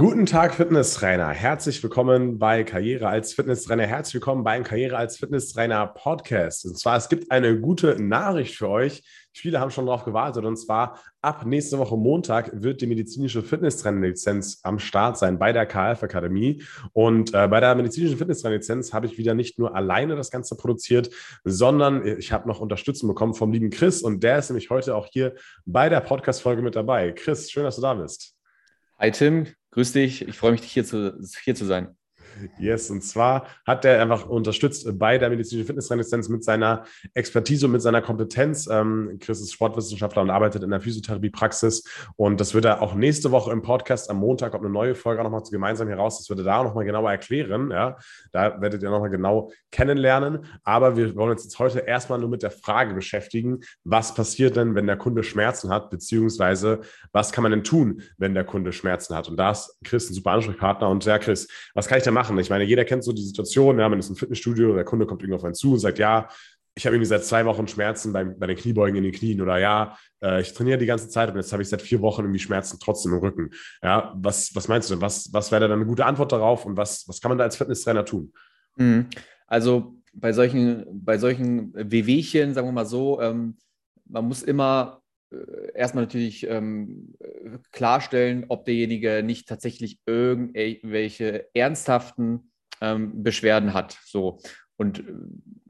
Guten Tag, Fitnesstrainer. Herzlich willkommen bei Karriere als Fitnesstrainer. Herzlich willkommen beim Karriere als Fitnesstrainer Podcast. Und zwar, es gibt eine gute Nachricht für euch. Viele haben schon darauf gewartet. Und zwar, ab nächste Woche Montag wird die medizinische Fitnesstrainerlizenz am Start sein bei der KF Akademie. Und äh, bei der medizinischen Fitnesstrainerlizenz habe ich wieder nicht nur alleine das Ganze produziert, sondern ich habe noch Unterstützung bekommen vom lieben Chris. Und der ist nämlich heute auch hier bei der Podcast-Folge mit dabei. Chris, schön, dass du da bist. Hi Tim, grüß dich. Ich freue mich, hier zu, hier zu sein. Yes, und zwar hat er einfach unterstützt bei der medizinischen Fitnessresistenz mit seiner Expertise und mit seiner Kompetenz. Ähm, Chris ist Sportwissenschaftler und arbeitet in der Physiotherapiepraxis. Und das wird er auch nächste Woche im Podcast am Montag, kommt eine neue Folge auch nochmal gemeinsam hier raus. Das wird er da nochmal genauer erklären. Ja, da werdet ihr nochmal genau kennenlernen. Aber wir wollen uns jetzt heute erstmal nur mit der Frage beschäftigen, was passiert denn, wenn der Kunde Schmerzen hat, beziehungsweise was kann man denn tun, wenn der Kunde Schmerzen hat? Und da ist Chris ein super Ansprechpartner. Und ja, Chris, was kann ich da machen? Machen. Ich meine, jeder kennt so die Situation, ja, man ist im Fitnessstudio, der Kunde kommt irgendwo auf einen zu und sagt, ja, ich habe irgendwie seit zwei Wochen Schmerzen bei, bei den Kniebeugen in den Knien oder ja, äh, ich trainiere die ganze Zeit und jetzt habe ich seit vier Wochen irgendwie Schmerzen trotzdem im Rücken. Ja, was, was meinst du denn? Was, was wäre dann eine gute Antwort darauf und was, was kann man da als Fitnesstrainer tun? Mhm. Also bei solchen, bei solchen Wehwehchen, sagen wir mal so, ähm, man muss immer erstmal natürlich ähm, klarstellen, ob derjenige nicht tatsächlich irgendwelche ernsthaften ähm, Beschwerden hat. So. Und äh,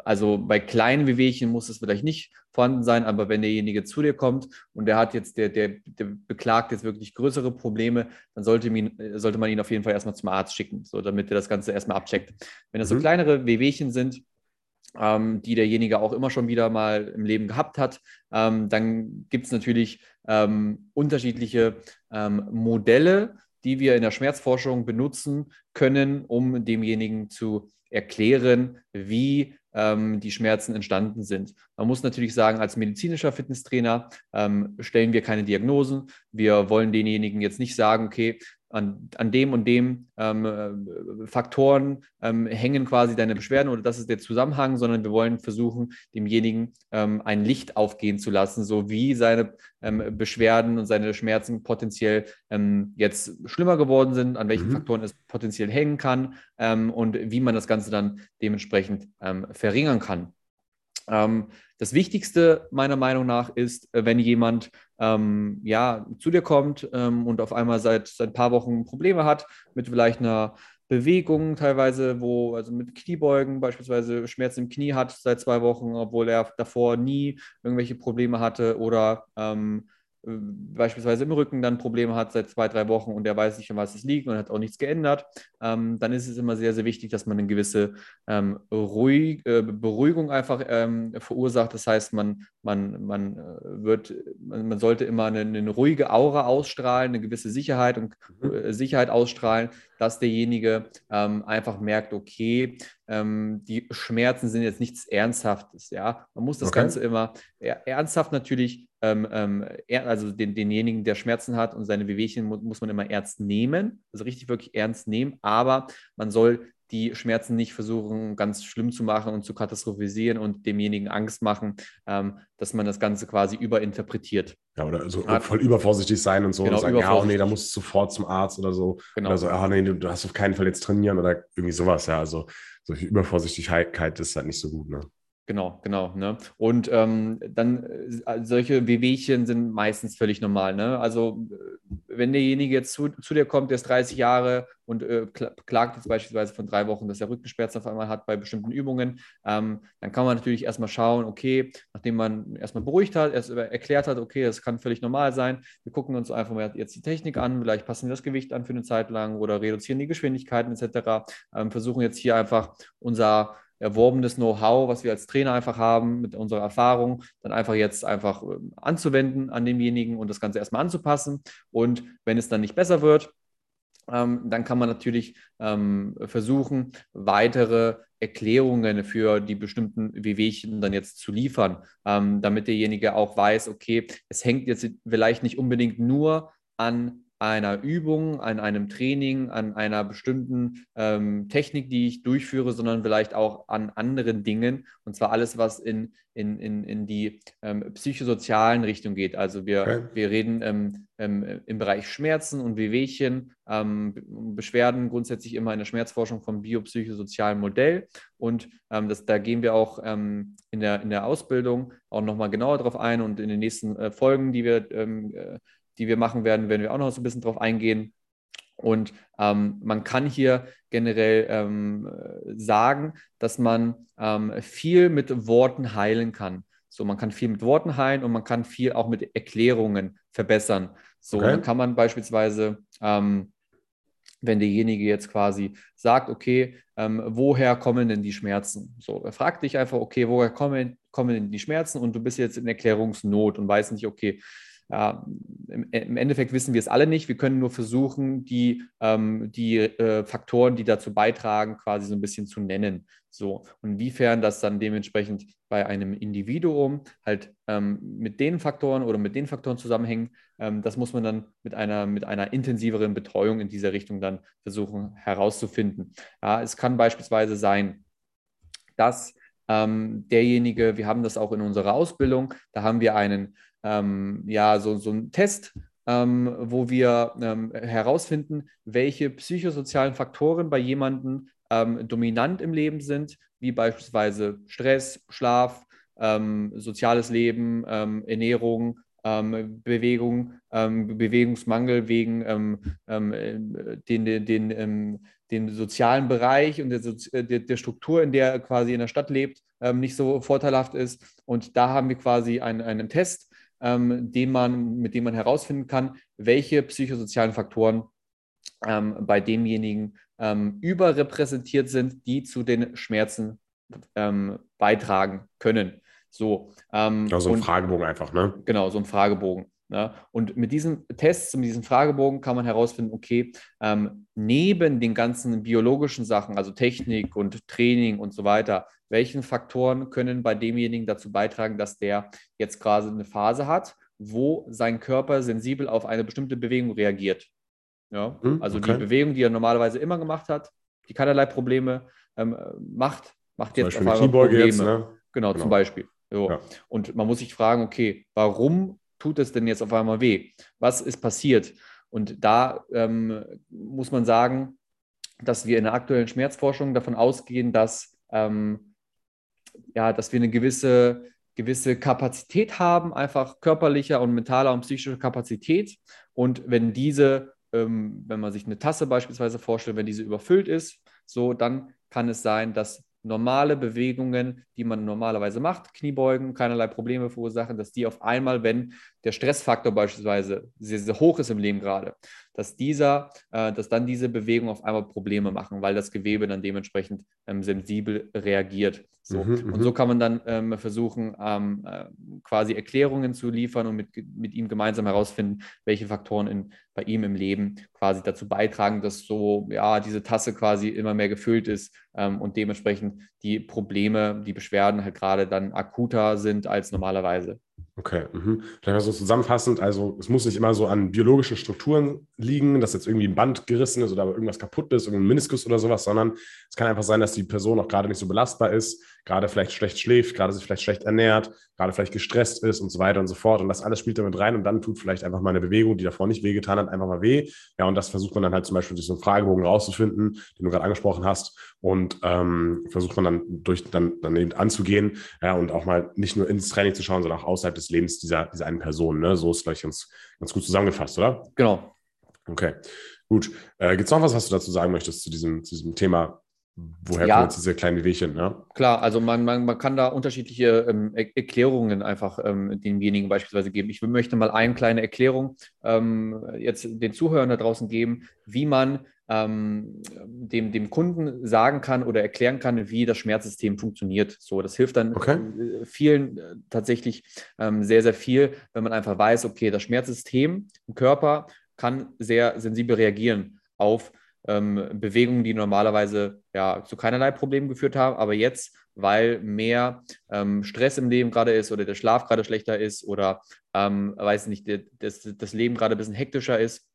also bei kleinen Wehwehchen muss es vielleicht nicht vorhanden sein, aber wenn derjenige zu dir kommt und der hat jetzt, der, der, der beklagt jetzt wirklich größere Probleme, dann sollte, ihn, sollte man ihn auf jeden Fall erstmal zum Arzt schicken, so damit er das Ganze erstmal abcheckt. Wenn das so mhm. kleinere Wehwehchen sind, ähm, die derjenige auch immer schon wieder mal im Leben gehabt hat. Ähm, dann gibt es natürlich ähm, unterschiedliche ähm, Modelle, die wir in der Schmerzforschung benutzen können, um demjenigen zu erklären, wie ähm, die Schmerzen entstanden sind. Man muss natürlich sagen, als medizinischer Fitnesstrainer ähm, stellen wir keine Diagnosen. Wir wollen denjenigen jetzt nicht sagen, okay, an, an dem und dem ähm, äh, Faktoren ähm, hängen quasi deine Beschwerden oder das ist der Zusammenhang, sondern wir wollen versuchen, demjenigen ähm, ein Licht aufgehen zu lassen, so wie seine ähm, Beschwerden und seine Schmerzen potenziell ähm, jetzt schlimmer geworden sind, an welchen mhm. Faktoren es potenziell hängen kann ähm, und wie man das Ganze dann dementsprechend verringern kann. Ähm, das Wichtigste meiner Meinung nach ist, äh, wenn jemand ähm, ja, zu dir kommt ähm, und auf einmal seit, seit ein paar Wochen Probleme hat mit vielleicht einer Bewegung teilweise, wo, also mit Kniebeugen beispielsweise Schmerzen im Knie hat seit zwei Wochen, obwohl er davor nie irgendwelche Probleme hatte oder ähm, äh, beispielsweise im Rücken dann Probleme hat seit zwei, drei Wochen und er weiß nicht, an was es liegt und hat auch nichts geändert, ähm, dann ist es immer sehr, sehr wichtig, dass man eine gewisse ähm, ruhig, äh, Beruhigung einfach ähm, verursacht. Das heißt, man, man, man äh, wird, man, man, sollte immer eine, eine, ruhige Aura ausstrahlen, eine gewisse Sicherheit und mhm. äh, Sicherheit ausstrahlen, dass derjenige ähm, einfach merkt, okay, ähm, die Schmerzen sind jetzt nichts Ernsthaftes. Ja, man muss das okay. Ganze immer ernsthaft natürlich ähm, ähm, also den, denjenigen, der Schmerzen hat und seine Wehwehchen muss, muss man immer ernst nehmen, also richtig wirklich ernst nehmen, aber man soll die Schmerzen nicht versuchen, ganz schlimm zu machen und zu katastrophisieren und demjenigen Angst machen, ähm, dass man das Ganze quasi überinterpretiert. Ja, oder so Hat, voll übervorsichtig sein und so genau, und sagen, ja, oh nee, da musst du sofort zum Arzt oder so. Genau. Oder so, ah nee, du, du hast auf keinen Fall jetzt trainieren oder irgendwie sowas, ja. Also solche Übervorsichtigkeit ist halt nicht so gut, ne? Genau, genau. Ne? Und ähm, dann äh, solche Wehwehchen sind meistens völlig normal. Ne? Also äh, wenn derjenige jetzt zu, zu dir kommt, der ist 30 Jahre und äh, klagt jetzt beispielsweise von drei Wochen, dass er Rückenschmerzen auf einmal hat bei bestimmten Übungen, ähm, dann kann man natürlich erstmal schauen, okay, nachdem man erstmal beruhigt hat, erst erklärt hat, okay, das kann völlig normal sein. Wir gucken uns einfach mal jetzt die Technik an, vielleicht passen wir das Gewicht an für eine Zeit lang oder reduzieren die Geschwindigkeiten etc. Ähm, versuchen jetzt hier einfach unser erworbenes Know-how, was wir als Trainer einfach haben, mit unserer Erfahrung, dann einfach jetzt einfach ähm, anzuwenden an demjenigen und das Ganze erstmal anzupassen. Und wenn es dann nicht besser wird, ähm, dann kann man natürlich ähm, versuchen, weitere Erklärungen für die bestimmten Wehwehchen dann jetzt zu liefern, damit derjenige auch weiß, okay, es hängt jetzt vielleicht nicht unbedingt nur an einer Übung, an einem Training, an einer bestimmten ähm, Technik, die ich durchführe, sondern vielleicht auch an anderen Dingen. Und zwar alles, was in, in, in, in die ähm, psychosozialen Richtung geht. Also wir, okay. wir reden ähm, ähm im Bereich Schmerzen und Wehwehchen, ähm, Beschwerden grundsätzlich immer in der Schmerzforschung vom biopsychosozialen Modell. Und ähm, das, da gehen wir auch in, der, in der Ausbildung auch nochmal genauer drauf ein und in den nächsten äh, Folgen, die wir äh, die wir machen werden, werden wir auch noch so ein bisschen drauf eingehen. Und ähm, man kann hier generell ähm, sagen, dass man ähm, viel mit Worten heilen kann. So, man kann viel mit Worten heilen und man kann viel auch mit Erklärungen verbessern. So, okay. dann kann man beispielsweise, ähm, wenn derjenige jetzt quasi sagt, okay, ähm, woher kommen denn die Schmerzen? So, er fragt dich einfach, okay, woher kommen, kommen denn die Schmerzen? Und du bist jetzt in Erklärungsnot und weißt nicht, okay, ja, im, im, Endeffekt wissen wir es alle nicht. Wir können nur versuchen, die, ähm, die äh, Faktoren, die dazu beitragen, quasi so ein bisschen zu nennen. So, und inwiefern das dann dementsprechend bei einem Individuum halt ähm, mit den Faktoren oder mit den Faktoren zusammenhängt, ähm, das muss man dann mit einer, mit einer intensiveren Betreuung in dieser Richtung dann versuchen herauszufinden. Ja, es kann beispielsweise sein, dass ähm, derjenige, wir haben das auch in unserer Ausbildung, da haben wir einen ähm, ja, so, so einen Test, ähm, wo wir ähm, herausfinden, welche psychosozialen Faktoren bei jemandem ähm, dominant im Leben sind, wie beispielsweise Stress, Schlaf, ähm, soziales Leben, ähm, Ernährung, Bewegung, Bewegungsmangel wegen den, den, den, den sozialen Bereich und der, der, der, Struktur, in der er quasi in der Stadt lebt, nicht so vorteilhaft ist. Und da haben wir quasi einen, einen Test, ähm, den man, mit dem man herausfinden kann, welche psychosozialen Faktoren ähm, bei demjenigen ähm, überrepräsentiert sind, die zu den Schmerzen ähm, beitragen können. So, also ein Fragebogen einfach, ne? Genau, so ein Fragebogen. Ne? Und mit diesen Tests, mit diesem Fragebogen kann man herausfinden, okay, ähm, neben den ganzen biologischen Sachen, also Technik und Training und so weiter, welchen Faktoren können bei demjenigen dazu beitragen, dass der jetzt gerade eine Phase hat, wo sein Körper sensibel auf eine bestimmte Bewegung reagiert. Ja? Hm, also okay. die Bewegung, die er normalerweise immer gemacht hat, die keinerlei Probleme ähm, macht, macht jetzt auf einmal Probleme. Jetzt, ne? genau, genau, zum Beispiel. So. Ja. Und man muss sich fragen, okay, warum tut es denn jetzt auf einmal weh? Was ist passiert? Und da ähm, muss man sagen, dass wir in der aktuellen Schmerzforschung davon ausgehen, dass ähm, ja, dass wir eine gewisse, gewisse Kapazität haben, einfach körperlicher und mentaler und psychischer Kapazität. Und wenn diese, ähm, wenn man sich eine Tasse beispielsweise vorstellt, wenn diese überfüllt ist, so, dann kann es sein, dass normale Bewegungen, die man normalerweise macht, Kniebeugen, keinerlei Probleme verursachen, dass die auf einmal, wenn der Stressfaktor beispielsweise sehr, sehr hoch ist im Leben gerade, dass dieser, äh, dass dann diese Bewegungen auf einmal Probleme machen, weil das Gewebe dann dementsprechend ähm, sensibel reagiert. So. Mhm, und so mhm. kann man dann ähm, versuchen, ähm, äh, quasi Erklärungen zu liefern und mit, mit ihm gemeinsam herausfinden, welche Faktoren in, bei ihm im Leben quasi dazu beitragen, dass so, ja, diese Tasse quasi immer mehr gefüllt ist ähm, und dementsprechend die Probleme, die Beschwerden halt gerade dann akuter sind als normalerweise. Okay, mhm. vielleicht mal so zusammenfassend, also es muss nicht immer so an biologischen Strukturen liegen, dass jetzt irgendwie ein Band gerissen ist oder irgendwas kaputt ist, irgendein Meniskus oder sowas, sondern es kann einfach sein, dass die Person auch gerade nicht so belastbar ist, gerade vielleicht schlecht schläft, gerade sich vielleicht schlecht ernährt, gerade vielleicht gestresst ist und so weiter und so fort. Und das alles spielt damit rein und dann tut vielleicht einfach mal eine Bewegung, die davor nicht wehgetan hat, einfach mal weh. Ja, und das versucht man dann halt zum Beispiel durch so einen Fragebogen rauszufinden, den du gerade angesprochen hast. Und ähm, versucht man dann durch dann, dann eben anzugehen, ja, und auch mal nicht nur ins Training zu schauen, sondern auch außerhalb des Lebens dieser, dieser einen Person. Ne? So ist vielleicht ganz, ganz gut zusammengefasst, oder? Genau. Okay, gut. Äh, Gibt es noch was, was du dazu sagen möchtest zu diesem, zu diesem Thema woher ja, kommen jetzt diese kleinen Wehwehchen? Ne? Klar, also man, man, man kann da unterschiedliche ähm, Erklärungen einfach ähm, demjenigen beispielsweise geben. Ich möchte mal eine kleine Erklärung ähm, jetzt den Zuhörern da draußen geben, wie man ähm, dem, dem Kunden sagen kann oder erklären kann, wie das Schmerzsystem funktioniert. So, das hilft dann okay. Äh, vielen äh, tatsächlich ähm, sehr, sehr viel, wenn man einfach weiß, okay, das Schmerzsystem im Körper kann sehr sensibel reagieren auf ähm, Bewegungen, die normalerweise ja zu keinerlei Problemen geführt haben, aber jetzt, weil mehr ähm, Stress im Leben gerade ist oder der Schlaf gerade schlechter ist oder ähm, weiß nicht, das, das Leben gerade ein bisschen hektischer ist,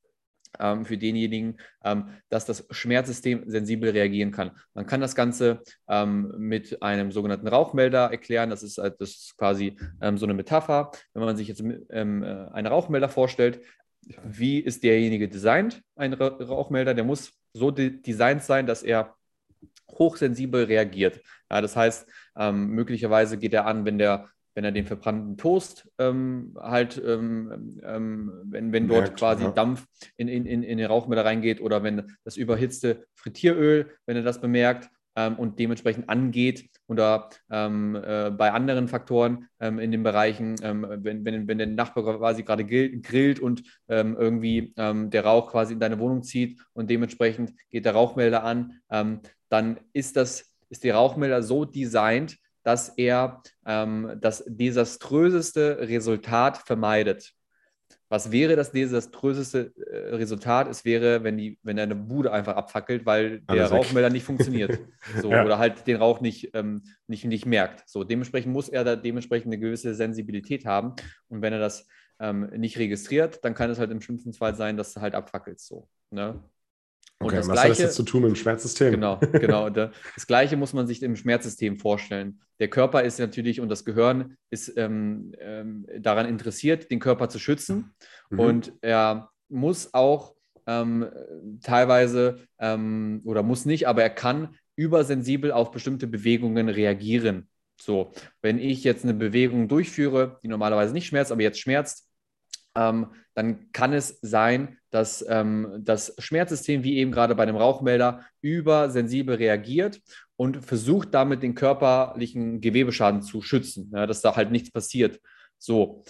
ähm, für denjenigen, ähm, dass das Schmerzsystem sensibel reagieren kann. Man kann das Ganze ähm, mit einem sogenannten Rauchmelder erklären. Das ist, das ist quasi so eine Metapher. Wenn man sich jetzt äh, einen Rauchmelder vorstellt, wie ist derjenige designt, ein Rauchmelder? Der muss so de designt sein, dass er hochsensibel reagiert. Ja, das heißt, ähm, möglicherweise geht er an, wenn der wenn er den verbrannten Toast ähm, halt, ähm, ähm, wenn, wenn dort Merkt, quasi ja. Dampf in, in, in den Rauchmelder reingeht oder wenn das überhitzte Frittieröl, wenn er das bemerkt ähm, und dementsprechend angeht oder ähm, äh, bei anderen Faktoren ähm, in den Bereichen, wenn, wenn, wenn der Nachbar quasi gerade grillt und irgendwie der Rauch quasi in deine Wohnung zieht und dementsprechend geht der Rauchmelder an, dann ist das, ist der Rauchmelder so designt, dass er ähm, das desaströseste Resultat vermeidet. Was wäre das desaströseste äh, Resultat? Es wäre, wenn, die, wenn eine Bude einfach abfackelt, weil der Rauchmelder nicht funktioniert. So, ja. Oder halt den Rauch nicht, ähm, nicht, nicht merkt. So, dementsprechend muss er da dementsprechend eine gewisse Sensibilität haben. Und wenn er das ähm, nicht registriert, dann kann es halt im schlimmsten Fall sein, dass er halt abfackelt. So, ne? Okay, was Gleiche, hat das jetzt zu tun mit dem Schmerzsystem? Genau, genau. Das Gleiche muss man sich im Schmerzsystem vorstellen. Der Körper ist natürlich und das Gehirn ist ähm, ähm, daran interessiert, den Körper zu schützen. Mhm. Und er muss auch ähm, teilweise ähm, oder muss nicht, aber er kann übersensibel auf bestimmte Bewegungen reagieren. So, wenn ich jetzt eine Bewegung durchführe, die normalerweise nicht schmerzt, aber jetzt schmerzt, ähm, dann kann es sein, dass ähm, das Schmerzsystem, wie eben gerade bei dem Rauchmelder, übersensibel reagiert und versucht damit den körperlichen Gewebeschaden zu schützen, ja, dass da halt nichts passiert. So,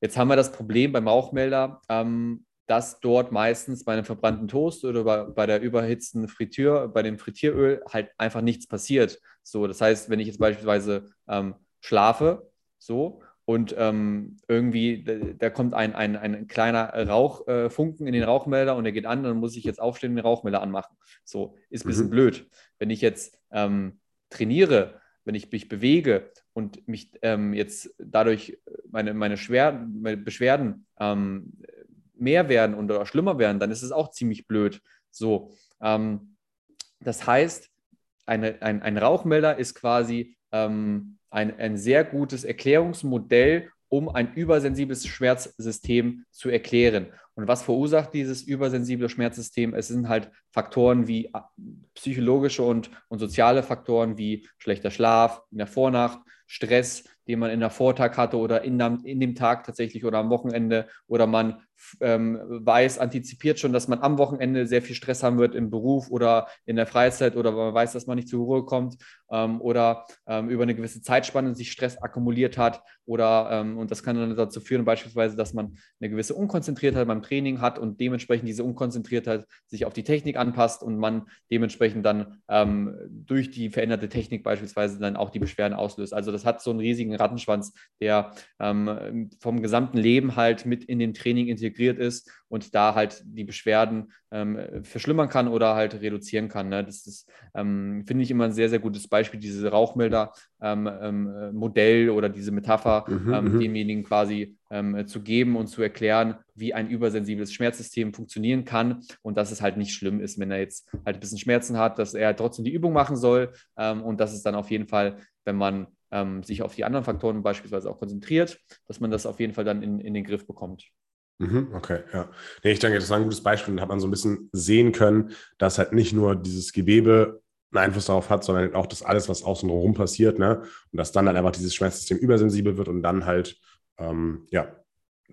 jetzt haben wir das Problem beim Rauchmelder, ähm, dass dort meistens bei einem verbrannten Toast oder bei, bei der überhitzten Fritür, bei dem Frittieröl halt einfach nichts passiert. So, das heißt, wenn ich jetzt beispielsweise ähm, schlafe, so, und ähm, irgendwie, da, kommt ein, ein, ein kleiner Rauchfunken äh, in den Rauchmelder und der geht an, dann muss ich jetzt aufstehen und den Rauchmelder anmachen. So, ist ein bisschen mhm. blöd. Wenn ich jetzt ähm, trainiere, wenn ich mich bewege und mich ähm, jetzt dadurch meine, meine, Schwer meine Beschwerden ähm, mehr werden und oder schlimmer werden, dann ist es auch ziemlich blöd. So, ähm, das heißt, eine, ein, ein Rauchmelder ist quasi ähm, ein, ein sehr gutes Erklärungsmodell, um ein übersensibles Schmerzsystem zu erklären. Und was verursacht dieses übersensible Schmerzsystem? Es sind halt Faktoren wie äh, psychologische und, und soziale Faktoren wie schlechter Schlaf in der Vornacht, Stress, den man in der Vortag hatte oder in, in dem Tag tatsächlich oder am Wochenende oder man ähm, weiß, antizipiert schon, dass man am Wochenende sehr viel Stress haben wird im Beruf oder in der Freizeit oder man weiß, dass man nicht zur Ruhe kommt ähm, oder ähm, über eine gewisse Zeitspanne sich Stress akkumuliert hat oder ähm, und das kann dann dazu führen beispielsweise, dass man eine gewisse Unkonzentriertheit beim Training hat und dementsprechend diese Unkonzentriertheit sich auf die Technik anpasst und man dementsprechend dann ähm, durch die veränderte Technik beispielsweise dann auch die Beschwerden auslöst. Also das hat so einen riesigen Rattenschwanz, der ähm, vom gesamten Leben halt mit in dem Training integriert ist und da halt die Beschwerden ähm, verschlimmern kann oder halt reduzieren kann. Ne? Das ist, ähm, finde ich, immer ein sehr, sehr gutes Beispiel, diese Rauchmelder-Modell ähm, ähm oder diese Metapher, mhm, ähm, mhm, demjenigen quasi zu geben und zu erklären, wie ein übersensibles Schmerzsystem funktionieren kann und dass es halt nicht schlimm ist, wenn er jetzt halt ein bisschen Schmerzen hat, dass er trotzdem die Übung machen soll und dass es dann auf jeden Fall, wenn man sich auf die anderen Faktoren beispielsweise auch konzentriert, dass man das auf jeden Fall dann in, in den Griff bekommt. Mhm, okay, ja. Nee, ich denke, das war ein gutes Beispiel. Da hat man so ein bisschen sehen können, dass halt nicht nur dieses Gewebe einen Einfluss darauf hat, sondern auch das alles, was außen rum passiert, ne? Und dass dann halt einfach dieses Schmerzsystem übersensibel wird und dann halt, ähm, ja,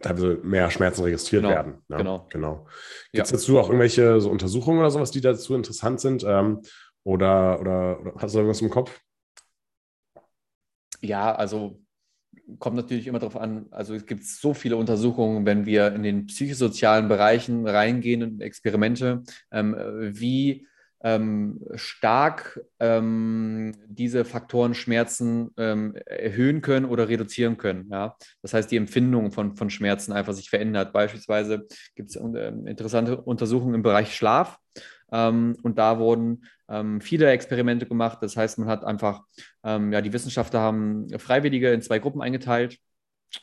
teilweise mehr Schmerzen registriert genau, werden. Ne? Genau. genau. Gibt es ja. dazu auch irgendwelche so Untersuchungen oder sowas, die dazu interessant sind? Ähm, oder, oder, oder hast du irgendwas im Kopf? Ja, also kommt natürlich immer darauf an, also es gibt so viele Untersuchungen, wenn wir in den psychosozialen Bereichen reingehen und Experimente, ähm, wie ähm, stark ähm, diese Faktoren Schmerzen ähm, erhöhen können oder reduzieren können. Ja? Das heißt, die Empfindung von, von Schmerzen einfach sich verändert. Beispielsweise gibt es äh, interessante Untersuchungen im Bereich Schlaf. Ähm, und da wurden ähm, viele Experimente gemacht. Das heißt, man hat einfach, ähm, ja, die Wissenschaftler haben Freiwillige in zwei Gruppen eingeteilt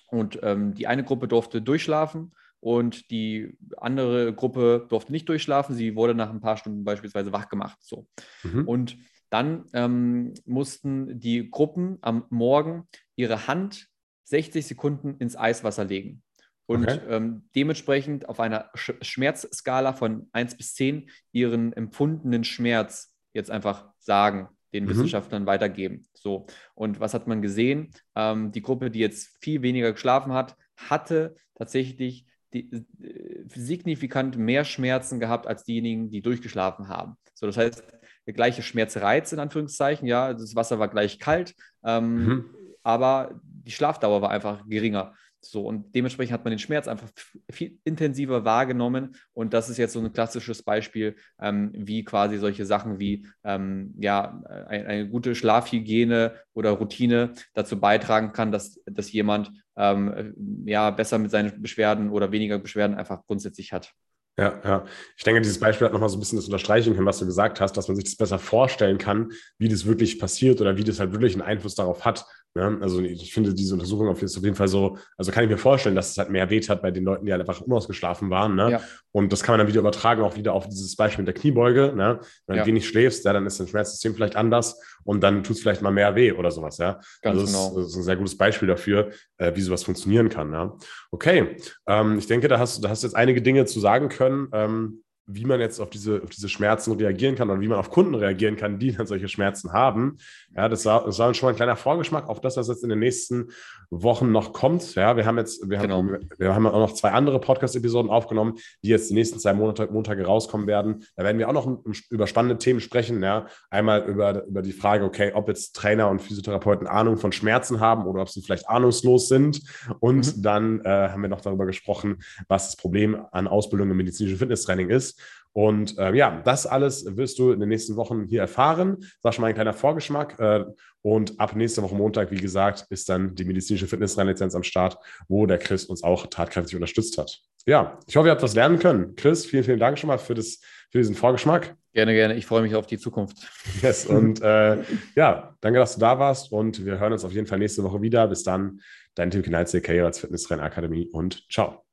und die eine Gruppe durfte durchschlafen und die andere Gruppe durfte nicht durchschlafen. Sie wurde nach ein paar Stunden beispielsweise wach gemacht. So. Mhm. Und dann ähm, mussten die Gruppen am Morgen ihre Hand 60 Sekunden ins Eiswasser legen. Und okay. ähm, dementsprechend auf einer Sch Schmerzskala von 1 bis 10 ihren empfundenen Schmerz jetzt einfach sagen, den mhm. Wissenschaftlern weitergeben. So. Und was hat man gesehen? Ähm, die Gruppe, die jetzt viel weniger geschlafen hat, hatte tatsächlich die, äh, signifikant mehr Schmerzen gehabt als diejenigen, die durchgeschlafen haben. So, das heißt, der gleiche Schmerzreiz in Anführungszeichen, ja, das Wasser war gleich kalt, ähm, mhm. aber die Schlafdauer war einfach geringer. So, und dementsprechend hat man den Schmerz einfach viel intensiver wahrgenommen. Und das ist jetzt so ein klassisches Beispiel, ähm, wie quasi solche Sachen wie ähm, ja, eine, eine, gute Schlafhygiene oder Routine dazu beitragen kann, dass, dass jemand ähm, ja, besser mit seinen Beschwerden oder weniger Beschwerden einfach grundsätzlich hat. Ja, ja. Ich denke, dieses Beispiel hat nochmal so ein bisschen das unterstreichen können, was du gesagt hast, dass man sich das besser vorstellen kann, wie das wirklich passiert oder wie das halt wirklich einen Einfluss darauf hat, ja, also ich finde diese Untersuchung auf jeden Fall so, also kann ich mir vorstellen, dass es halt mehr weht hat bei den Leuten, die halt einfach unausgeschlafen waren. Ne? Ja. Und das kann man dann wieder übertragen, auch wieder auf dieses Beispiel mit der Kniebeuge. Ne? Wenn ja. du wenig schläfst, ja, dann ist dein Schmerzsystem vielleicht anders und dann tut es vielleicht mal mehr weh oder sowas. Ja? Ganz also genau. das ist ein sehr gutes Beispiel dafür, äh, wie sowas funktionieren kann. Ja? Okay, ähm, ich denke, da hast, da hast du jetzt einige Dinge zu sagen können. Ähm, wie man jetzt auf diese, auf diese Schmerzen reagieren kann oder wie man auf Kunden reagieren kann, die dann solche Schmerzen haben. Ja, das war, das war schon mal ein kleiner Vorgeschmack auf das, was jetzt in den nächsten Wochen noch kommt. Ja, wir haben jetzt, wir genau. haben, wir haben auch noch zwei andere Podcast-Episoden aufgenommen, die jetzt die nächsten zwei Monate, Montage rauskommen werden. Da werden wir auch noch über spannende Themen sprechen. Ja, einmal über, über die Frage, okay, ob jetzt Trainer und Physiotherapeuten Ahnung von Schmerzen haben oder ob sie vielleicht ahnungslos sind. Und mhm. dann äh, haben wir noch darüber gesprochen, was das Problem an Ausbildung im medizinischen Fitnesstraining ist. Und äh, ja, das alles wirst du in den nächsten Wochen hier erfahren. Das war schon mal ein kleiner Vorgeschmack. Äh, und ab nächste Woche Montag, wie gesagt, ist dann die medizinische Fitnessreinlizenz am Start, wo der Chris uns auch tatkräftig unterstützt hat. Ja, ich hoffe, ihr habt was lernen können. Chris, vielen, vielen Dank schon mal für, das, für diesen Vorgeschmack. Gerne, gerne. Ich freue mich auf die Zukunft. Yes, und äh, ja, danke, dass du da warst und wir hören uns auf jeden Fall nächste Woche wieder. Bis dann, dein Tim Knalze, Karriere als Fitnesstrainer Akademie und ciao.